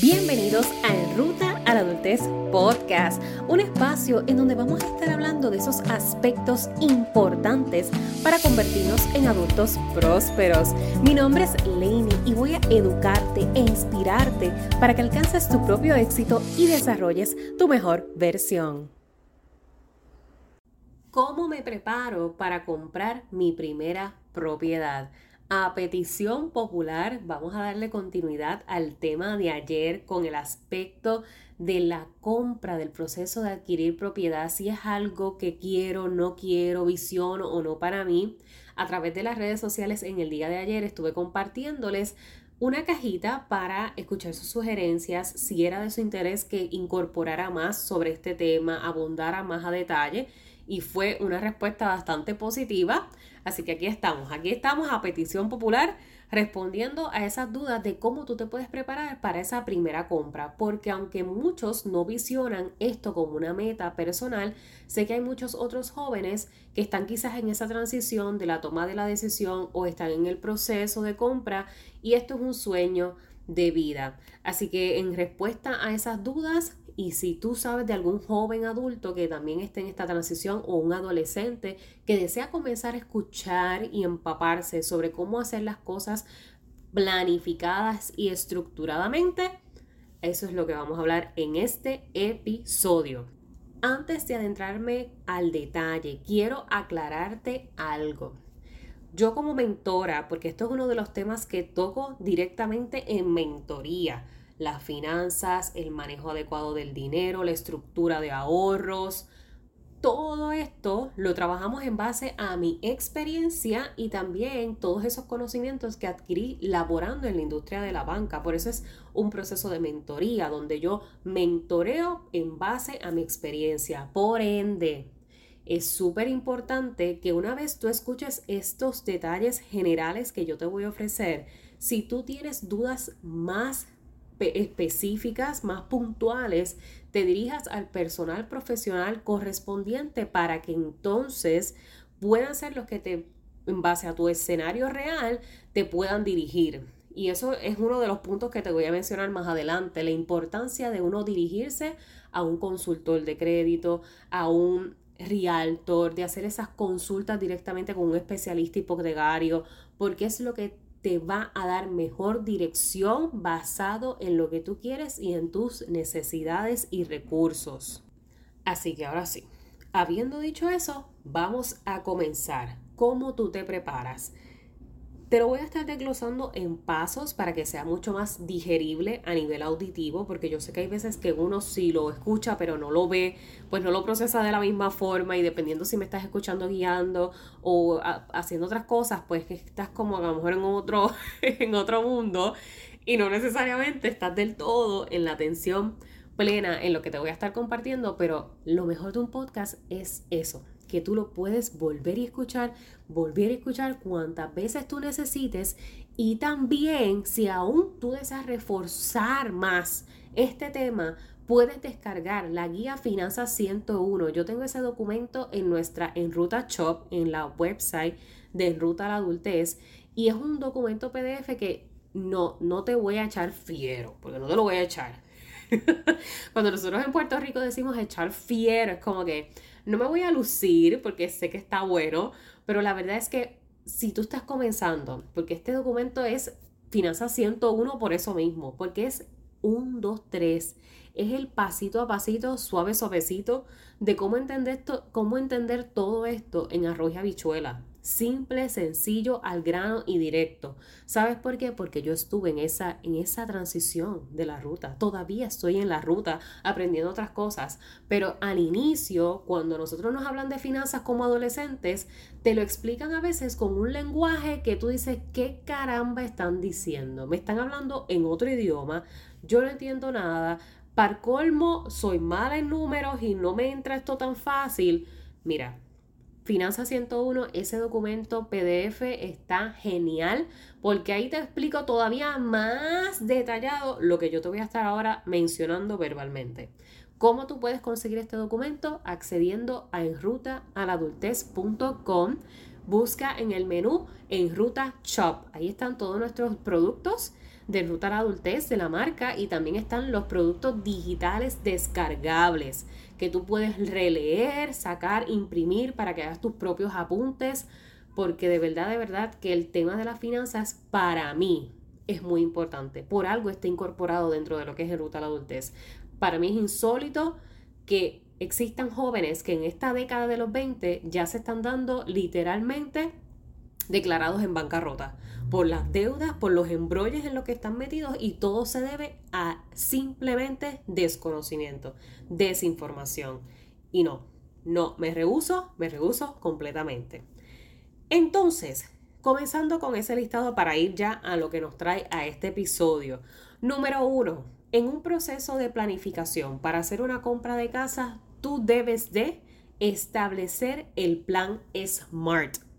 Bienvenidos a En Ruta a la Adultez Podcast, un espacio en donde vamos a estar hablando de esos aspectos importantes para convertirnos en adultos prósperos. Mi nombre es Lainey y voy a educarte e inspirarte para que alcances tu propio éxito y desarrolles tu mejor versión. ¿Cómo me preparo para comprar mi primera propiedad? A petición popular, vamos a darle continuidad al tema de ayer con el aspecto de la compra, del proceso de adquirir propiedad, si es algo que quiero, no quiero, visión o no para mí. A través de las redes sociales en el día de ayer estuve compartiéndoles una cajita para escuchar sus sugerencias, si era de su interés que incorporara más sobre este tema, abundara más a detalle y fue una respuesta bastante positiva. Así que aquí estamos, aquí estamos a petición popular respondiendo a esas dudas de cómo tú te puedes preparar para esa primera compra, porque aunque muchos no visionan esto como una meta personal, sé que hay muchos otros jóvenes que están quizás en esa transición de la toma de la decisión o están en el proceso de compra y esto es un sueño de vida. Así que en respuesta a esas dudas, y si tú sabes de algún joven adulto que también esté en esta transición o un adolescente que desea comenzar a escuchar y empaparse sobre cómo hacer las cosas planificadas y estructuradamente, eso es lo que vamos a hablar en este episodio. Antes de adentrarme al detalle, quiero aclararte algo. Yo como mentora, porque esto es uno de los temas que toco directamente en mentoría, las finanzas, el manejo adecuado del dinero, la estructura de ahorros. Todo esto lo trabajamos en base a mi experiencia y también todos esos conocimientos que adquirí laborando en la industria de la banca. Por eso es un proceso de mentoría donde yo mentoreo en base a mi experiencia. Por ende, es súper importante que una vez tú escuches estos detalles generales que yo te voy a ofrecer, si tú tienes dudas más específicas, más puntuales, te dirijas al personal profesional correspondiente para que entonces puedan ser los que te, en base a tu escenario real, te puedan dirigir. Y eso es uno de los puntos que te voy a mencionar más adelante, la importancia de uno dirigirse a un consultor de crédito, a un realtor, de hacer esas consultas directamente con un especialista hipotecario, porque es lo que te va a dar mejor dirección basado en lo que tú quieres y en tus necesidades y recursos. Así que ahora sí, habiendo dicho eso, vamos a comenzar. ¿Cómo tú te preparas? Te lo voy a estar desglosando en pasos para que sea mucho más digerible a nivel auditivo, porque yo sé que hay veces que uno sí lo escucha pero no lo ve, pues no lo procesa de la misma forma y dependiendo si me estás escuchando guiando o haciendo otras cosas, pues que estás como a lo mejor en otro, en otro mundo y no necesariamente estás del todo en la atención plena en lo que te voy a estar compartiendo, pero lo mejor de un podcast es eso, que tú lo puedes volver y escuchar, volver a escuchar cuantas veces tú necesites y también si aún tú deseas reforzar más este tema, puedes descargar la guía Finanzas 101. Yo tengo ese documento en nuestra Enruta Shop, en la website de Enruta a la Adultez y es un documento PDF que no, no te voy a echar fiero, porque no te lo voy a echar. Cuando nosotros en Puerto Rico decimos echar fiero, es como que no me voy a lucir porque sé que está bueno, pero la verdad es que si tú estás comenzando, porque este documento es Finanzas 101 por eso mismo, porque es 1, 2, 3. Es el pasito a pasito, suave, suavecito, de cómo entender, esto, cómo entender todo esto en arroz y habichuela. Simple, sencillo, al grano y directo. ¿Sabes por qué? Porque yo estuve en esa, en esa transición de la ruta. Todavía estoy en la ruta aprendiendo otras cosas. Pero al inicio, cuando nosotros nos hablan de finanzas como adolescentes, te lo explican a veces con un lenguaje que tú dices, ¿qué caramba están diciendo? Me están hablando en otro idioma, yo no entiendo nada. Par colmo, soy mala en números y no me entra esto tan fácil. Mira, Finanza 101, ese documento PDF está genial porque ahí te explico todavía más detallado lo que yo te voy a estar ahora mencionando verbalmente. ¿Cómo tú puedes conseguir este documento? Accediendo a enrutaaladultez.com. Busca en el menú Enruta Shop. Ahí están todos nuestros productos de ruta a la adultez de la marca y también están los productos digitales descargables que tú puedes releer, sacar, imprimir para que hagas tus propios apuntes, porque de verdad, de verdad que el tema de las finanzas para mí es muy importante. Por algo está incorporado dentro de lo que es el ruta a la adultez. Para mí es insólito que existan jóvenes que en esta década de los 20 ya se están dando literalmente declarados en bancarrota por las deudas, por los embrolles en los que están metidos y todo se debe a simplemente desconocimiento, desinformación. Y no, no, me rehuso, me rehuso completamente. Entonces, comenzando con ese listado para ir ya a lo que nos trae a este episodio. Número uno, en un proceso de planificación para hacer una compra de casa, tú debes de establecer el plan SMART.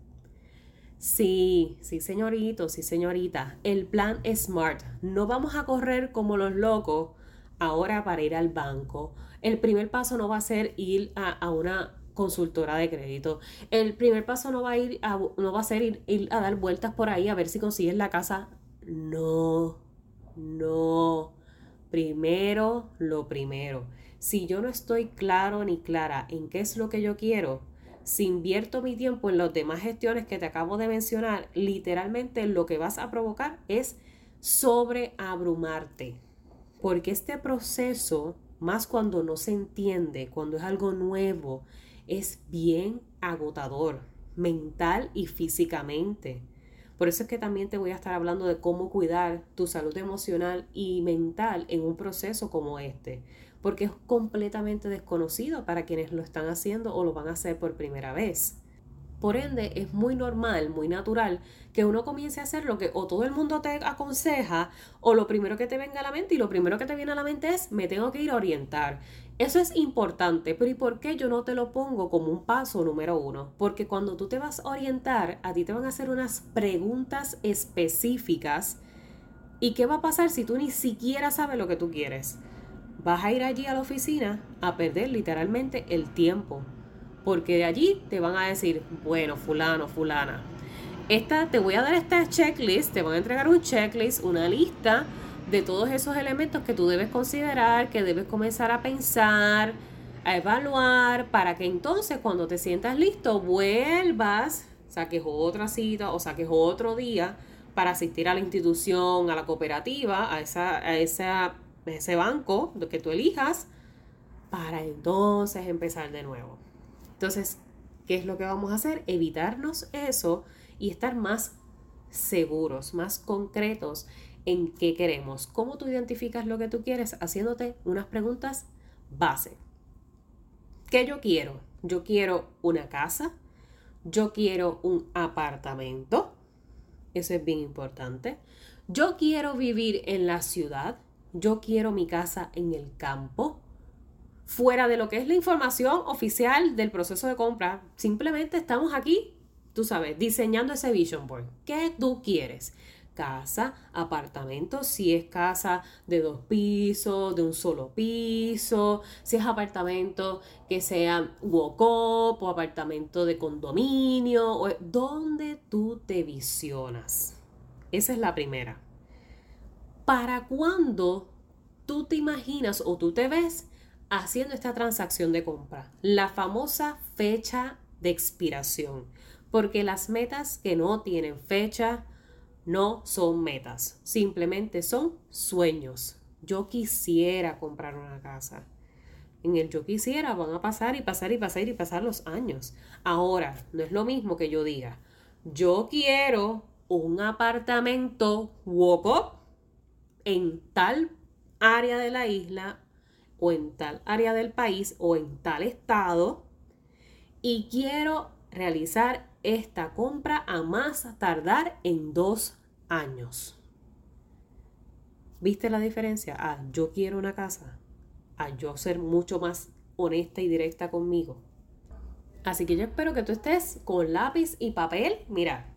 Sí, sí, señorito, sí, señorita. El plan SMART. No vamos a correr como los locos ahora para ir al banco. El primer paso no va a ser ir a, una consultora de crédito. El primer paso no va a ir a, no va a ser ir, ir a dar vueltas por ahí a ver si consigues la casa. No, no. Primero lo primero. Si yo no estoy claro ni clara en qué es lo que yo quiero, si invierto mi tiempo en las demás gestiones que te acabo de mencionar, literalmente lo que vas a provocar es sobreabrumarte. Porque este proceso, más cuando no se entiende, cuando es algo nuevo, es bien agotador, mental y físicamente. Por eso es que también te voy a estar hablando de cómo cuidar tu salud emocional y mental en un proceso como este porque es completamente desconocido para quienes lo están haciendo o lo van a hacer por primera vez. Por ende, es muy normal, muy natural que uno comience a hacer lo que o todo el mundo te aconseja o lo primero que te venga a la mente y lo primero que te viene a la mente es me tengo que ir a orientar. Eso es importante, pero ¿y por qué yo no te lo pongo como un paso número uno? Porque cuando tú te vas a orientar, a ti te van a hacer unas preguntas específicas y qué va a pasar si tú ni siquiera sabes lo que tú quieres vas a ir allí a la oficina a perder literalmente el tiempo. Porque de allí te van a decir, bueno, fulano, fulana, esta, te voy a dar esta checklist, te van a entregar un checklist, una lista de todos esos elementos que tú debes considerar, que debes comenzar a pensar, a evaluar, para que entonces cuando te sientas listo vuelvas, saques otra cita o saques otro día para asistir a la institución, a la cooperativa, a esa, a esa ese banco que tú elijas para entonces empezar de nuevo. Entonces, ¿qué es lo que vamos a hacer? Evitarnos eso y estar más seguros, más concretos en qué queremos. ¿Cómo tú identificas lo que tú quieres? Haciéndote unas preguntas base. ¿Qué yo quiero? Yo quiero una casa, yo quiero un apartamento, eso es bien importante. Yo quiero vivir en la ciudad, yo quiero mi casa en el campo, fuera de lo que es la información oficial del proceso de compra. Simplemente estamos aquí, tú sabes, diseñando ese vision board. ¿Qué tú quieres? Casa, apartamento, si es casa de dos pisos, de un solo piso, si es apartamento que sea walk-up o apartamento de condominio, o donde tú te visionas. Esa es la primera. ¿Para cuándo tú te imaginas o tú te ves haciendo esta transacción de compra? La famosa fecha de expiración. Porque las metas que no tienen fecha no son metas, simplemente son sueños. Yo quisiera comprar una casa. En el yo quisiera van a pasar y pasar y pasar y pasar los años. Ahora, no es lo mismo que yo diga, yo quiero un apartamento walk en tal área de la isla o en tal área del país o en tal estado y quiero realizar esta compra a más tardar en dos años. ¿Viste la diferencia? Ah, yo quiero una casa. A yo ser mucho más honesta y directa conmigo. Así que yo espero que tú estés con lápiz y papel. Mira,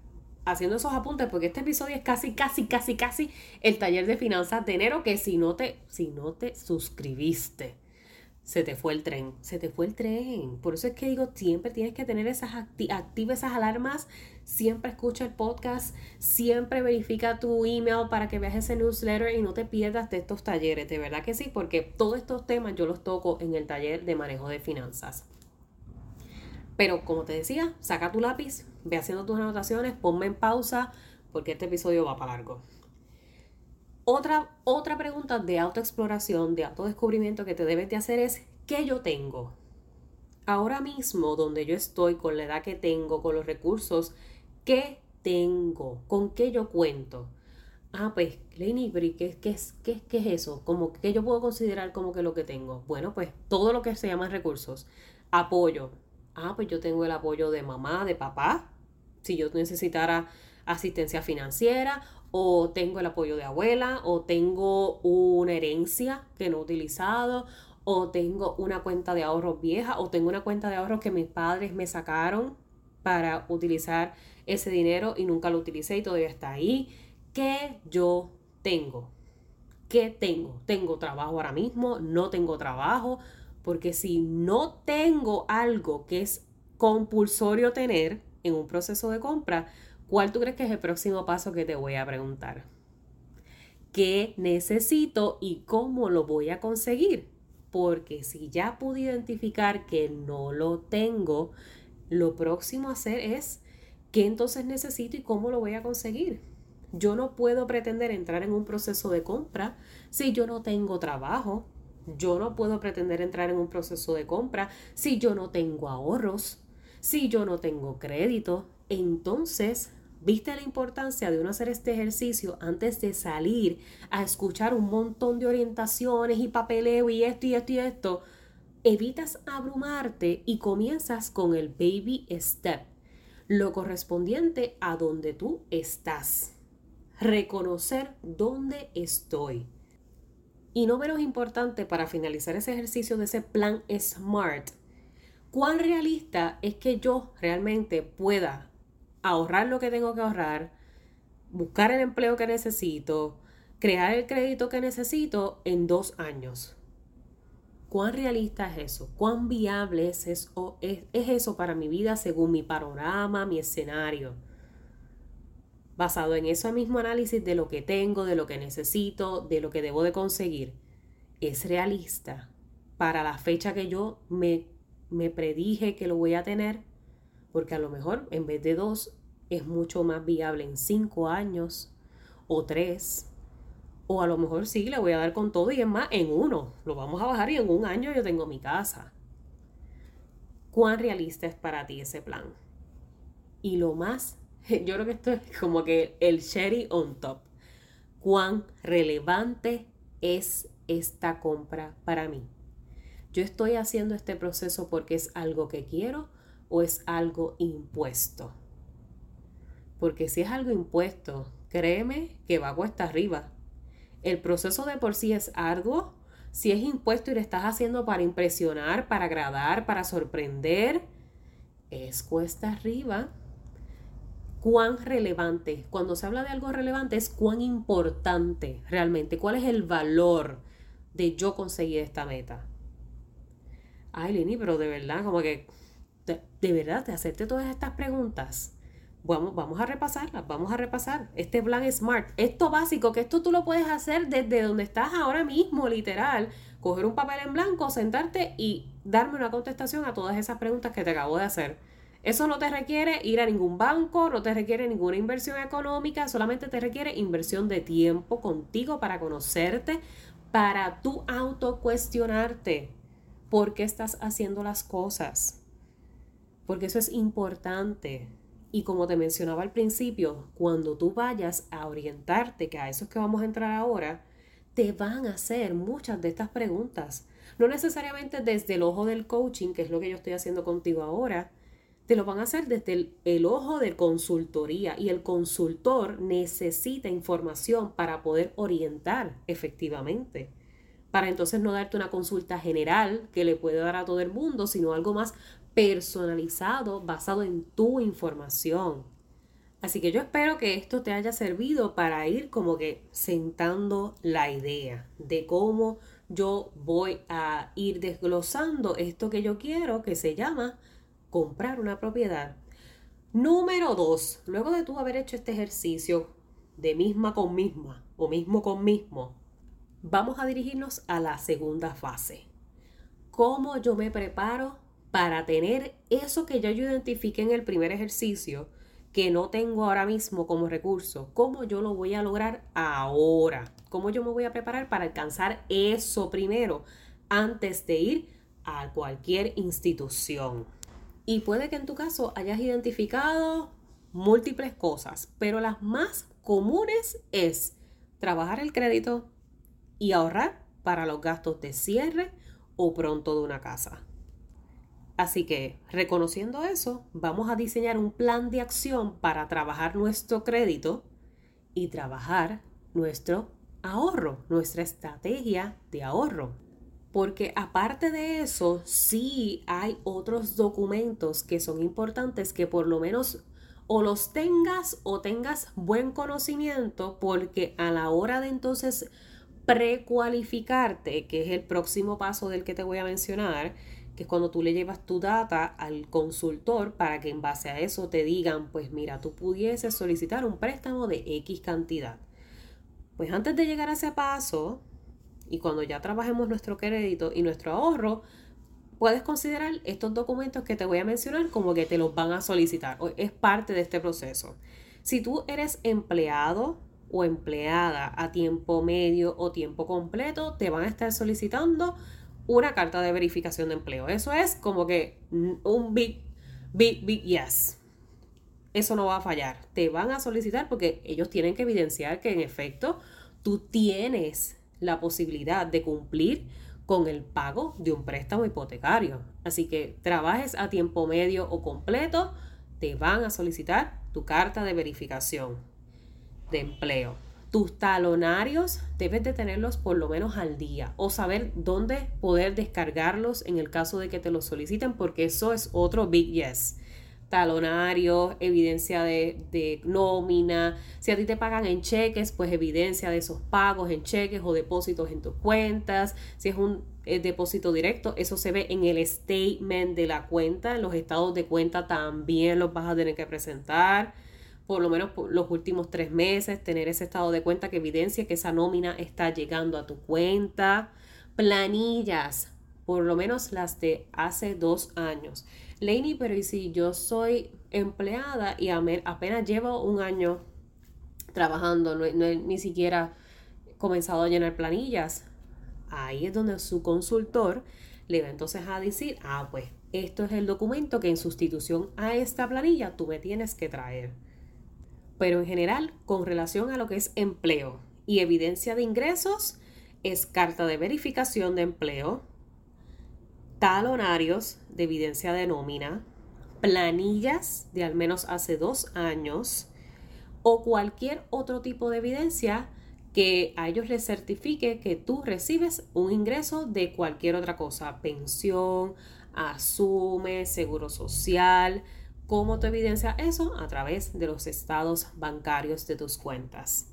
haciendo esos apuntes porque este episodio es casi, casi, casi, casi el taller de finanzas de enero que si no te, si no te suscribiste, se te fue el tren, se te fue el tren. Por eso es que digo, siempre tienes que tener esas activas esas alarmas siempre escucha el podcast, siempre verifica tu email para que veas ese newsletter y no te pierdas de estos talleres. De verdad que sí, porque todos estos temas yo los toco en el taller de manejo de finanzas. Pero como te decía, saca tu lápiz, ve haciendo tus anotaciones, ponme en pausa porque este episodio va para largo. Otra, otra pregunta de autoexploración, de autodescubrimiento que te debes de hacer es, ¿qué yo tengo? Ahora mismo, donde yo estoy, con la edad que tengo, con los recursos, ¿qué tengo? ¿Con qué yo cuento? Ah, pues, Lenny, ¿qué, qué, es, es eso? Como, ¿Qué yo puedo considerar como que lo que tengo? Bueno, pues todo lo que se llama recursos. Apoyo. Ah, pues yo tengo el apoyo de mamá, de papá, si yo necesitara asistencia financiera, o tengo el apoyo de abuela, o tengo una herencia que no he utilizado, o tengo una cuenta de ahorros vieja, o tengo una cuenta de ahorros que mis padres me sacaron para utilizar ese dinero y nunca lo utilicé y todavía está ahí. ¿Qué yo tengo? ¿Qué tengo? ¿Tengo trabajo ahora mismo? ¿No tengo trabajo? Porque si no tengo algo que es compulsorio tener en un proceso de compra, ¿Cuál tú crees que es el próximo paso que te voy a preguntar? ¿Qué necesito y cómo lo voy a conseguir? Porque si ya pude identificar que no lo tengo, lo próximo a hacer es qué entonces necesito y cómo lo voy a conseguir. Yo no puedo pretender entrar en un proceso de compra si yo no tengo trabajo. Yo no puedo pretender entrar en un proceso de compra si yo no tengo ahorros, si yo no tengo crédito. Entonces ¿Viste la importancia de uno hacer este ejercicio antes de salir a escuchar un montón de orientaciones y papeleo y esto y esto y esto? Evitas abrumarte y comienzas con el baby step, lo correspondiente a donde tú estás. Reconocer dónde estoy. Y no menos importante para finalizar ese ejercicio de ese plan SMART, cuán realista es que yo realmente pueda ahorrar lo que tengo que ahorrar, buscar el empleo que necesito, crear el crédito que necesito en dos años. ¿Cuán realista es eso? ¿Cuán viable es eso, es, eso para mi vida según mi panorama, mi escenario? Basado en ese mismo análisis de lo que tengo, de lo que necesito, de lo que debo de conseguir, ¿es realista para la fecha que yo me, me predije que lo voy a tener? Porque a lo mejor en vez de dos es mucho más viable en cinco años o tres. O a lo mejor sí, le voy a dar con todo y es más, en uno. Lo vamos a bajar y en un año yo tengo mi casa. ¿Cuán realista es para ti ese plan? Y lo más, yo creo que esto es como que el cherry on top. ¿Cuán relevante es esta compra para mí? Yo estoy haciendo este proceso porque es algo que quiero o es algo impuesto. Porque si es algo impuesto, créeme que va cuesta arriba. El proceso de por sí es arduo. Si es impuesto y lo estás haciendo para impresionar, para agradar, para sorprender, es cuesta arriba. ¿Cuán relevante? Cuando se habla de algo relevante es cuán importante realmente. ¿Cuál es el valor de yo conseguir esta meta? Ay, Lini, pero de verdad, como que de, verdad, te hacerte todas estas preguntas. Vamos, vamos a repasarlas, vamos a repasar. Este plan SMART, esto básico, que esto tú lo puedes hacer desde donde estás ahora mismo, literal. Coger un papel en blanco, sentarte y darme una contestación a todas esas preguntas que te acabo de hacer. Eso no te requiere ir a ningún banco, no te requiere ninguna inversión económica, solamente te requiere inversión de tiempo contigo para conocerte, para tú autocuestionarte por qué estás haciendo las cosas porque eso es importante. Y como te mencionaba al principio, cuando tú vayas a orientarte, que a eso es que vamos a entrar ahora, te van a hacer muchas de estas preguntas. No necesariamente desde el ojo del coaching, que es lo que yo estoy haciendo contigo ahora, te lo van a hacer desde el, el, ojo de consultoría y el consultor necesita información para poder orientar efectivamente. Para entonces no darte una consulta general que le puede dar a todo el mundo, sino algo más personalizado basado en tu información. Así que yo espero que esto te haya servido para ir como que sentando la idea de cómo yo voy a ir desglosando esto que yo quiero, que se llama comprar una propiedad. Número dos, luego de tú haber hecho este ejercicio de misma con misma o mismo con mismo, vamos a dirigirnos a la segunda fase. ¿Cómo yo me preparo para tener eso que yo identifique en el primer ejercicio que no tengo ahora mismo como recurso? ¿Cómo yo lo voy a lograr ahora? ¿Cómo yo me voy a preparar para alcanzar eso primero antes de ir a cualquier institución? Y puede que en tu caso hayas identificado múltiples cosas, pero las más comunes es trabajar el crédito y ahorrar para los gastos de cierre o pronto de una casa. Así que, reconociendo eso, vamos a diseñar un plan de acción para trabajar nuestro crédito y trabajar nuestro ahorro, nuestra estrategia de ahorro. Porque aparte de eso, sí hay otros documentos que son importantes que por lo menos o los tengas o tengas buen conocimiento porque a la hora de entonces precualificarte, que es el próximo paso del que te voy a mencionar, que es cuando tú le llevas tu data al consultor para que en base a eso te digan, pues mira, tú pudieses solicitar un préstamo de X cantidad. Pues antes de llegar a ese paso, y cuando ya trabajemos nuestro crédito y nuestro ahorro, puedes considerar estos documentos que te voy a mencionar como que te los van a solicitar. Es parte de este proceso. Si tú eres empleado o empleada a tiempo medio o tiempo completo, te van a estar solicitando una carta de verificación de empleo. Eso es como que un big, big, big yes. Eso no va a fallar. Te van a solicitar porque ellos tienen que evidenciar que en efecto tú tienes la posibilidad de cumplir con el pago de un préstamo hipotecario. Así que trabajes a tiempo medio o completo, te van a solicitar tu carta de verificación de empleo. Tus talonarios debes de tenerlos por lo menos al día o saber dónde poder descargarlos en el caso de que te los soliciten porque eso es otro big yes talonarios, evidencia de, nómina. Si a ti te pagan en cheques, pues evidencia de esos pagos en cheques o depósitos en tus cuentas. Si es un eh, depósito directo, eso se ve en el statement de la cuenta. En los estados de cuenta también los vas a tener que presentar. Por lo menos por los últimos tres meses, tener ese estado de cuenta que evidencia que esa nómina está llegando a tu cuenta. Planillas, por lo menos las de hace dos años. Lainey, pero ¿y si yo soy empleada y apenas llevo un año trabajando, no, he ni siquiera comenzado a llenar planillas? Ahí es donde su consultor le va entonces a decir, ah, pues esto es el documento que en sustitución a esta planilla tú me tienes que traer. Pero en general, con relación a lo que es empleo y evidencia de ingresos, es carta de verificación de empleo, talonarios de evidencia de nómina, planillas de al menos hace dos años o cualquier otro tipo de evidencia que a ellos les certifique que tú recibes un ingreso de cualquier otra cosa, pensión, asume, seguro social. ¿Cómo te evidencia eso? A través de los estados bancarios de tus cuentas.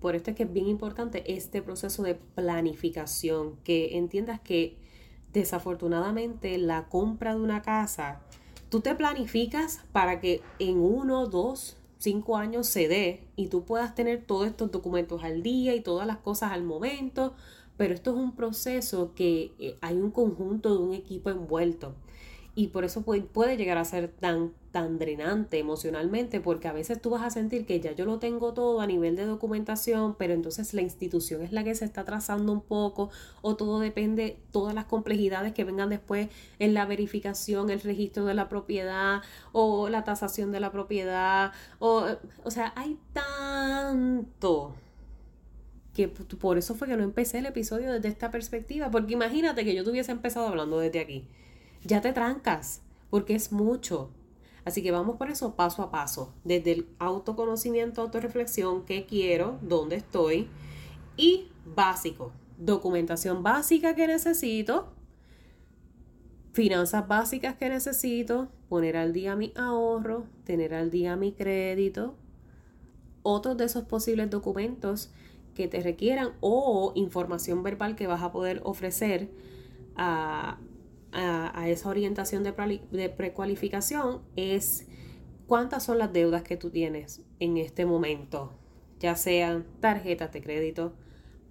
Por esto es que es bien importante este proceso de planificación, que entiendas que desafortunadamente la compra de una casa, tú te planificas para que en uno, dos, cinco años se dé y tú puedas tener todos estos documentos al día y todas las cosas al momento, pero esto es un proceso que eh, hay un conjunto de un equipo envuelto y por eso puede, puede llegar a ser tan tan drenante emocionalmente porque a veces tú vas a sentir que ya yo lo tengo todo a nivel de documentación, pero entonces la institución es la que se está trazando un poco o todo depende, todas las complejidades que vengan después en la verificación, el registro de la propiedad o la tasación de la propiedad o, o sea, hay tanto que por eso fue que no empecé el episodio desde esta perspectiva, porque imagínate que yo tuviese empezado hablando desde aquí. Ya te trancas, porque es mucho. Así que vamos por eso paso a paso, desde el autoconocimiento, autorreflexión, qué quiero, dónde estoy y básico, documentación básica que necesito, finanzas básicas que necesito, poner al día mi ahorro, tener al día mi crédito, otros de esos posibles documentos que te requieran o información verbal que vas a poder ofrecer a, a, esa orientación de, precualificación es ¿Cuántas son las deudas que tú tienes en este momento? Ya sean tarjetas de crédito,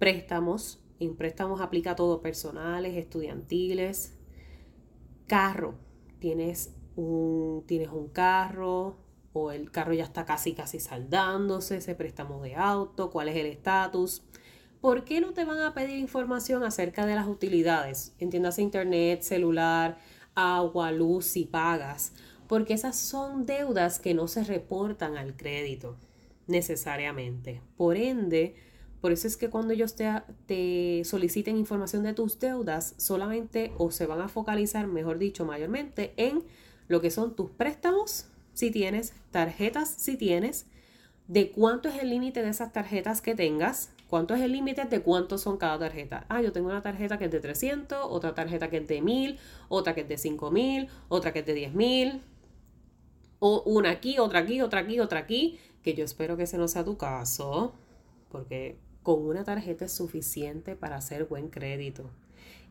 préstamos, en préstamos aplica todo, personales, estudiantiles, carro, tienes un, tienes un carro o el carro ya está casi casi saldándose, ese préstamo de auto, cuál es el estatus. ¿Por qué no te van a pedir información acerca de las utilidades? Entiendas internet, celular, agua, luz y pagas. Porque esas son deudas que no se reportan al crédito necesariamente. Por ende, por eso es que cuando ellos te, te, soliciten información de tus deudas, solamente o se van a focalizar, mejor dicho, mayormente en lo que son tus préstamos, si tienes, tarjetas, si tienes, de cuánto es el límite de esas tarjetas que tengas, cuánto es el límite de cuántos son cada tarjeta. Ah, yo tengo una tarjeta que es de 300, otra tarjeta que es de 1000, otra que es de 5000, otra que es de 10000, o una aquí, otra aquí, otra aquí, otra aquí, que yo espero que ese no sea tu caso, porque con una tarjeta es suficiente para hacer buen crédito.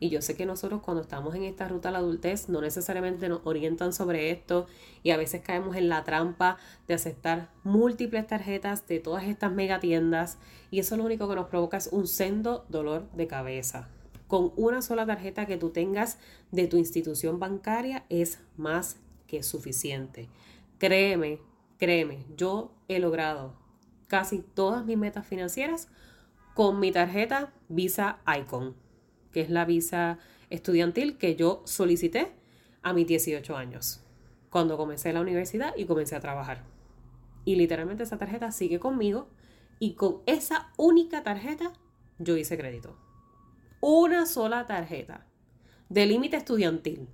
Y yo sé que nosotros cuando estamos en esta ruta a la adultez no necesariamente nos orientan sobre esto y a veces caemos en la trampa de aceptar múltiples tarjetas de todas estas mega tiendas y eso lo único que nos provoca es un sendo dolor de cabeza. Con una sola tarjeta que tú tengas de tu institución bancaria es más que suficiente. Créeme, créeme, yo he logrado casi todas mis metas financieras con mi tarjeta Visa Icon, que es la visa estudiantil que yo solicité a mis 18 años, cuando comencé la universidad y comencé a trabajar. Y literalmente esa tarjeta sigue conmigo y con esa única tarjeta yo hice crédito. Una sola tarjeta de límite estudiantil.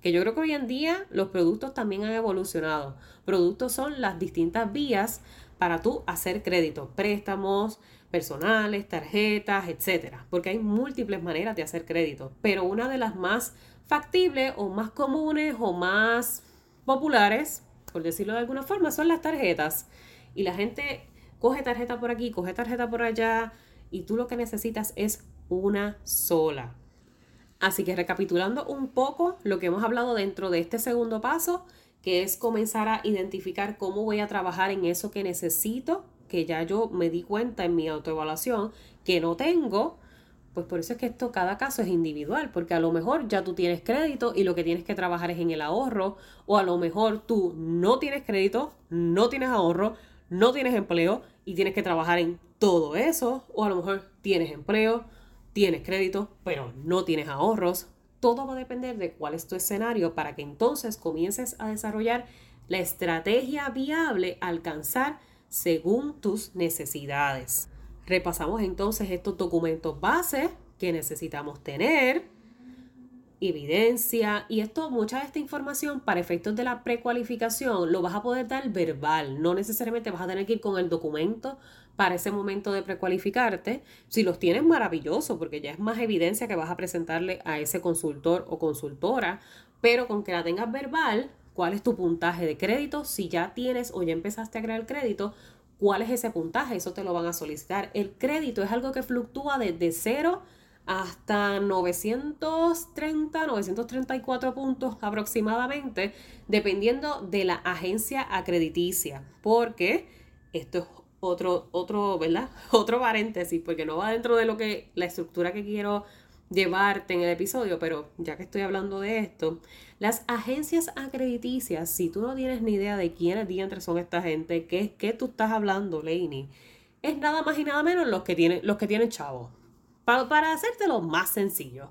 Que yo creo que hoy en día los productos también han evolucionado. Productos son las distintas vías para tú hacer crédito, préstamos, personales, tarjetas, etcétera, porque hay múltiples maneras de hacer crédito, pero una de las más factibles o más comunes o más populares, por decirlo de alguna forma, son las tarjetas. Y la gente coge tarjeta por aquí, coge tarjeta por allá, y tú lo que necesitas es una sola. Así que recapitulando un poco lo que hemos hablado dentro de este segundo paso, que es comenzar a identificar cómo voy a trabajar en eso que necesito que ya yo me di cuenta en mi autoevaluación que no tengo, pues por eso es que esto, cada caso es individual, porque a lo mejor ya tú tienes crédito y lo que tienes que trabajar es en el ahorro, o a lo mejor tú no tienes crédito, no tienes ahorro, no tienes empleo y tienes que trabajar en todo eso, o a lo mejor tienes empleo, tienes crédito, pero no tienes ahorros. Todo va a depender de cuál es tu escenario para que entonces comiences a desarrollar la estrategia viable a alcanzar según tus necesidades. Repasamos entonces estos documentos base que necesitamos tener, evidencia y esto, mucha de esta información para efectos de la precualificación lo vas a poder dar verbal, no necesariamente vas a tener que ir con el documento para ese momento de precualificarte. Si los tienes, maravilloso, porque ya es más evidencia que vas a presentarle a ese consultor o consultora, pero con que la tengas verbal, cuál es tu puntaje de crédito, si ya tienes o ya empezaste a crear crédito, cuál es ese puntaje, eso te lo van a solicitar. El crédito es algo que fluctúa desde 0 hasta 930, 934 puntos aproximadamente, dependiendo de la agencia acrediticia, porque esto es otro, otro, ¿verdad? Otro paréntesis, porque no va dentro de lo que la estructura que quiero llevarte en el episodio, pero ya que estoy hablando de esto, las agencias acrediticias, si tú no tienes ni idea de quiénes diantres son esta gente, qué, qué tú estás hablando, Lainey, es nada más y nada menos los que tienen, los que tienen chavos. Para, para hacértelo más sencillo,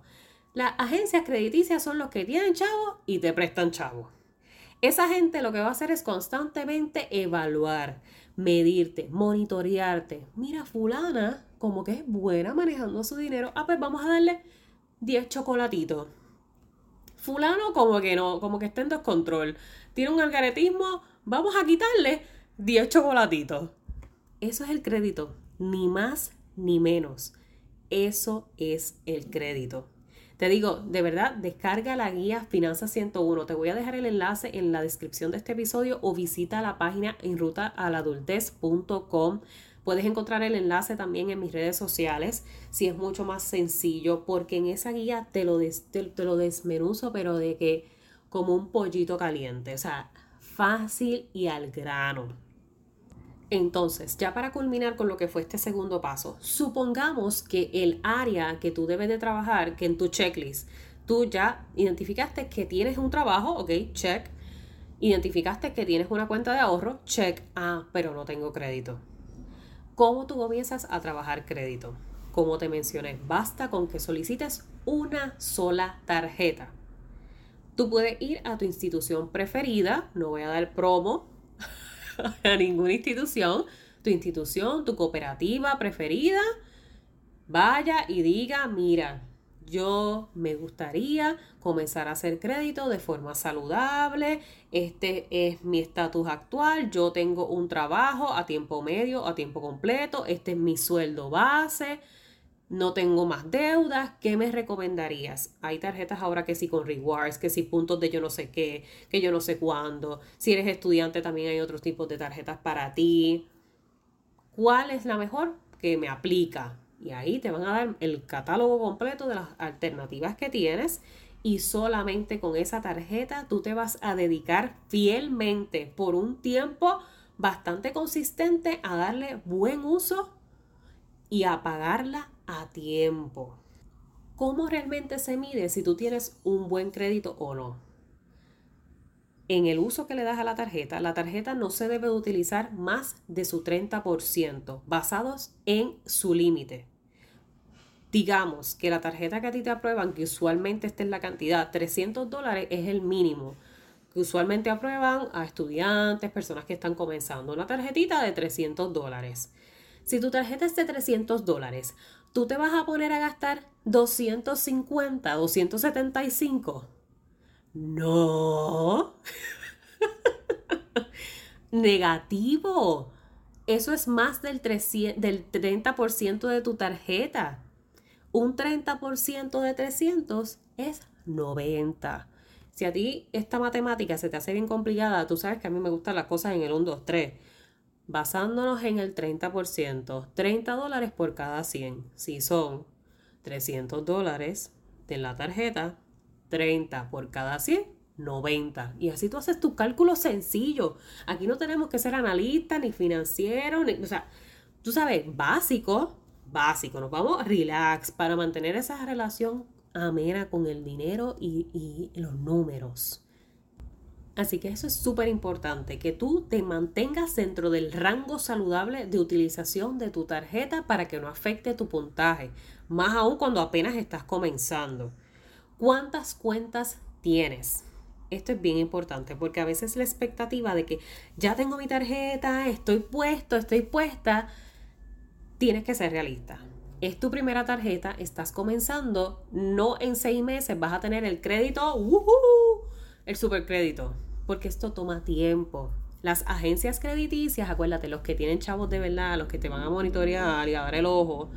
las agencias crediticias son los que tienen chavos y te prestan chavos. Esa gente lo que va a hacer es constantemente evaluar, medirte, monitorearte. Mira, fulana, como que es buena manejando su dinero. Ah, pues vamos a darle 10 chocolatitos fulano como que no, como que está en descontrol, tiene un algaretismo, vamos a quitarle 10 chocolatitos. Eso es el crédito, ni más ni menos. Eso es el crédito. Te digo, de verdad, descarga la guía Finanzas 101. Te voy a dejar el enlace en la descripción de este episodio o visita la página en rutaaladultez.com Puedes encontrar el enlace también en mis redes sociales, si es mucho más sencillo, porque en esa guía te lo, te, lo desmenuzo, pero de que como un pollito caliente. O sea, fácil y al grano. Entonces, ya para culminar con lo que fue este segundo paso, supongamos que el área que tú debes de trabajar, que en tu checklist, tú ya identificaste que tienes un trabajo, ok, check. Identificaste que tienes una cuenta de ahorro, check. Ah, pero no tengo crédito. ¿Cómo tú comienzas a trabajar crédito? Como te mencioné, basta con que solicites una sola tarjeta. Tú puedes ir a tu institución preferida, no voy a dar promo a ninguna institución, tu institución, tu cooperativa preferida, vaya y diga, mira, yo me gustaría comenzar a hacer crédito de forma saludable, este es mi estatus actual, yo tengo un trabajo a tiempo medio, a tiempo completo, este es mi sueldo base, no tengo más deudas, ¿qué me recomendarías? Hay tarjetas ahora que sí con rewards, que sí puntos de yo no sé qué, que yo no sé cuándo. Si eres estudiante también hay otros tipos de tarjetas para ti. ¿Cuál es la mejor que me aplica? Y ahí te van a dar el catálogo completo de las alternativas que tienes y solamente con esa tarjeta tú te vas a dedicar fielmente por un tiempo bastante consistente a darle buen uso y a pagarla a tiempo. ¿Cómo realmente se mide si tú tienes un buen crédito o no? En el uso que le das a la tarjeta, la tarjeta no se debe utilizar más de su 30%, basados en su límite. Digamos que la tarjeta que a ti te aprueban, que usualmente esté en la cantidad, 300 dólares es el mínimo que usualmente aprueban a estudiantes, personas que están comenzando. Una tarjetita de 300 dólares. Si tu tarjeta es de 300 dólares, tú te vas a poner a gastar 250, 275. No. Negativo. Eso es más del, del 30% de tu tarjeta. Un 30% de 300 es 90. Si a ti esta matemática se te hace bien complicada, tú sabes que a mí me gustan las cosas en el 1, 2, 3 basándonos en el 30%, 30 dólares por cada 100. Si son 300 dólares de la tarjeta, 30 por cada 100, 90. Y así tú haces tu cálculo sencillo. Aquí no tenemos que ser analistas ni financieros, o sea, tú sabes, básico, básico. Nos vamos relax para mantener esa relación amena con el dinero y, y los números. Así que eso es súper importante, que tú te mantengas dentro del rango saludable de utilización de tu tarjeta para que no afecte tu puntaje, más aún cuando apenas estás comenzando. ¿Cuántas cuentas tienes? Esto es bien importante porque a veces la expectativa de que ya tengo mi tarjeta, estoy puesto, estoy puesta, tienes que ser realista. Es tu primera tarjeta, estás comenzando, no en seis meses vas a tener el crédito, el supercrédito, porque esto toma tiempo. Las agencias crediticias, acuérdate, los que tienen chavos de verdad, los que te van a monitorear y a dar el ojo,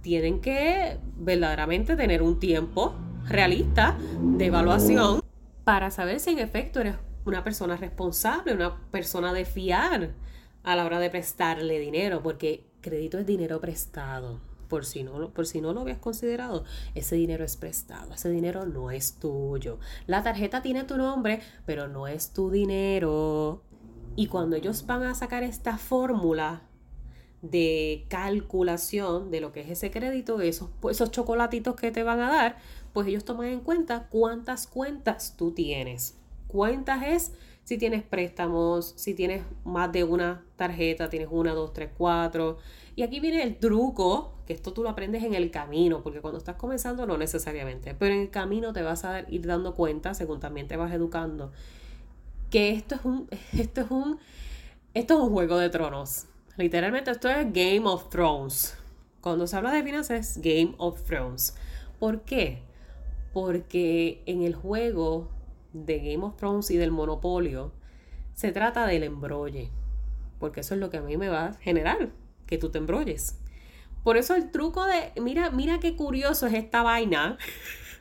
tienen que verdaderamente tener un tiempo realista de evaluación para saber si en efecto eres una persona responsable, una persona de fiar a la hora de prestarle dinero, porque crédito es dinero prestado por si, no, por si no lo habías considerado, ese dinero es prestado, ese dinero no es tuyo. La tarjeta tiene tu nombre, pero no es tu dinero. Y cuando ellos van a sacar esta fórmula de calculación de lo que es ese crédito, esos, esos chocolatitos que te van a dar, pues ellos toman en cuenta cuántas cuentas tú tienes. Cuentas es si tienes préstamos, si tienes más de una tarjeta, tienes una, dos, tres, cuatro. Y aquí viene el truco, que esto tú lo aprendes en el camino, porque cuando estás comenzando no necesariamente, pero en el camino te vas a ir dando cuenta, según también te vas educando, que esto es un, esto es un, esto es un juego de tronos. Literalmente esto es Game of Thrones. Cuando se habla de finanzas es Game of Thrones. ¿Por qué? Porque en el juego de Game of Thrones y del monopolio, se trata del embrolle. Porque eso es lo que a mí me va a generar, que tú te embrolles. Por eso el truco de, mira, mira qué curioso es esta vaina,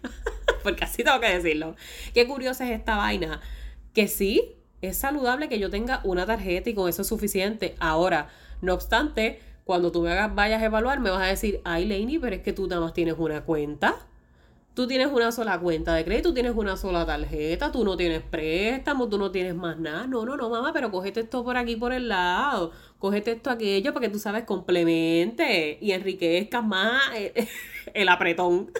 porque así tengo que decirlo, qué curiosa es esta vaina, que sí, es saludable que yo tenga una tarjeta y con eso es suficiente. Ahora, no obstante, cuando tú me vayas a evaluar, me vas a decir, ay, Laney, pero es que tú nada más tienes una cuenta. Tú tienes una sola cuenta de crédito, tú tienes una sola tarjeta, tú no tienes préstamo, tú no tienes más nada. No, no, no, mamá, pero cógete esto por aquí, por el lado. Cógete esto, aquello, para que tú sabes, complemente y enriquezcas más el apretón.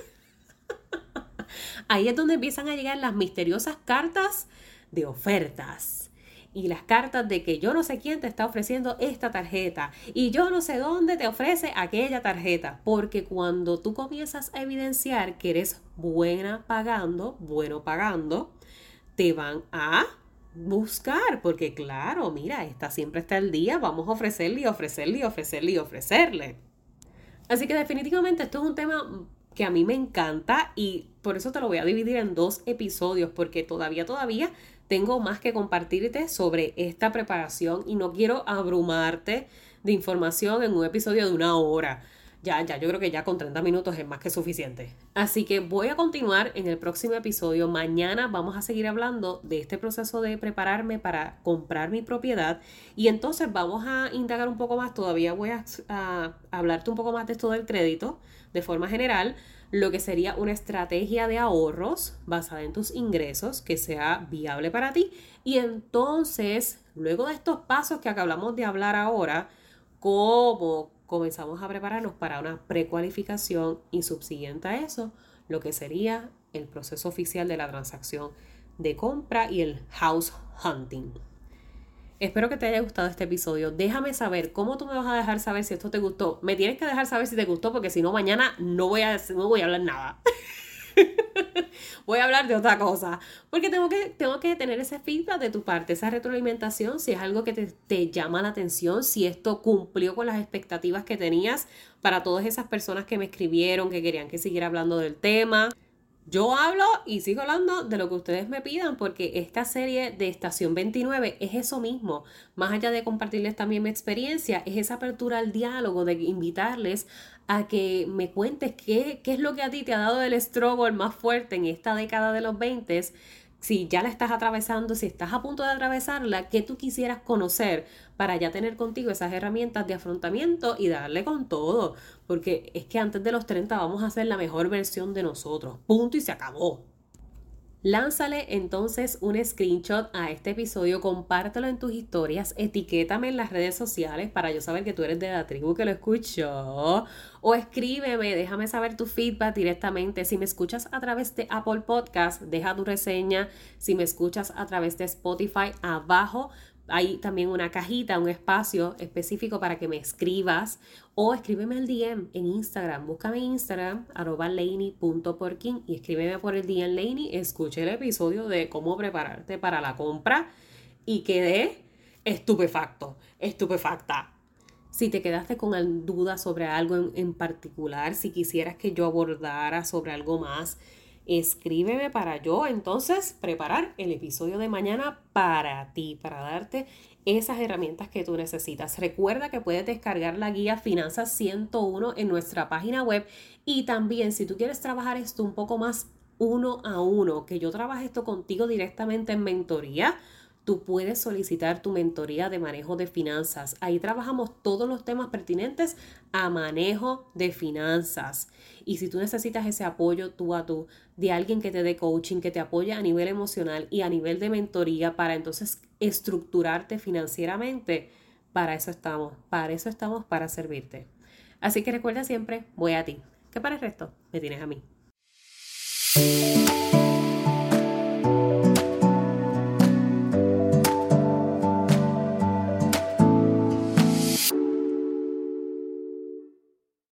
Ahí es donde empiezan a llegar las misteriosas cartas de ofertas y las cartas de que yo no sé quién te está ofreciendo esta tarjeta y yo no sé dónde te ofrece aquella tarjeta. Porque cuando tú comienzas a evidenciar que eres buena pagando, bueno pagando, te van a buscar, porque claro, mira, esta siempre está al día, vamos a ofrecerle y ofrecerle y ofrecerle y ofrecerle. Así que definitivamente esto es un tema que a mí me encanta y por eso te lo voy a dividir en dos episodios, porque todavía, todavía tengo más que compartirte sobre esta preparación y no quiero abrumarte de información en un episodio de una hora. Ya, ya, yo creo que ya con 30 minutos es más que suficiente. Así que voy a continuar en el próximo episodio. Mañana vamos a seguir hablando de este proceso de prepararme para comprar mi propiedad. Y entonces vamos a indagar un poco más. Todavía voy a, hablarte un poco más de esto del crédito de forma general lo que sería una estrategia de ahorros basada en tus ingresos que sea viable para ti. Y entonces, luego de estos pasos que acabamos de hablar ahora, ¿cómo comenzamos a prepararnos para una precualificación y subsiguiente a eso, lo que sería el proceso oficial de la transacción de compra y el house hunting? Espero que te haya gustado este episodio. Déjame saber cómo tú me vas a dejar saber si esto te gustó. Me tienes que dejar saber si te gustó porque si no mañana no voy a, no voy a hablar nada. voy a hablar de otra cosa. Porque tengo que, tengo que tener ese feedback de tu parte, esa retroalimentación, si es algo que te, te llama la atención, si esto cumplió con las expectativas que tenías para todas esas personas que me escribieron, que querían que siguiera hablando del tema. Yo hablo y sigo hablando de lo que ustedes me pidan porque esta serie de Estación 29 es eso mismo. Más allá de compartirles también mi experiencia, es esa apertura al diálogo, de invitarles a que me cuentes qué, qué es lo que a ti te ha dado el struggle más fuerte en esta década de los 20 si ya la estás atravesando, si estás a punto de atravesarla, ¿qué tú quisieras conocer para ya tener contigo esas herramientas de afrontamiento y darle con todo. Porque es que antes de los 30 vamos a hacer la mejor versión de nosotros. Punto y se acabó. Lánzale entonces un screenshot a este episodio, compártelo en tus historias, etiquétame en las redes sociales para yo saber que tú eres de la tribu que lo escuchó. O escríbeme, déjame saber tu feedback directamente. Si me escuchas a través de Apple Podcast, deja tu reseña. Si me escuchas a través de Spotify, abajo hay también una cajita, un espacio específico para que me escribas o escríbeme el DM en Instagram. Búscame en Instagram, arroba laney.porkin y escríbeme por el DM Laney. Escuche el episodio de cómo prepararte para la compra y quedé estupefacto, estupefacta. Si te quedaste con dudas sobre algo en particular, si quisieras que yo abordara sobre algo más, escríbeme para yo entonces preparar el episodio de mañana para ti, para darte esas herramientas que tú necesitas. Recuerda que puedes descargar la guía Finanzas 101 en nuestra página web y también si tú quieres trabajar esto un poco más uno a uno, que yo trabaje esto contigo directamente en mentoría, tú puedes solicitar tu mentoría de manejo de finanzas. Ahí trabajamos todos los temas pertinentes a manejo de finanzas. Y si tú necesitas ese apoyo tú a tú de alguien que te dé coaching, que te apoye a nivel emocional y a nivel de mentoría para entonces estructurarte financieramente, para eso estamos, para eso estamos, para servirte. Así que recuerda siempre, voy a ti, que para el resto me tienes a mí.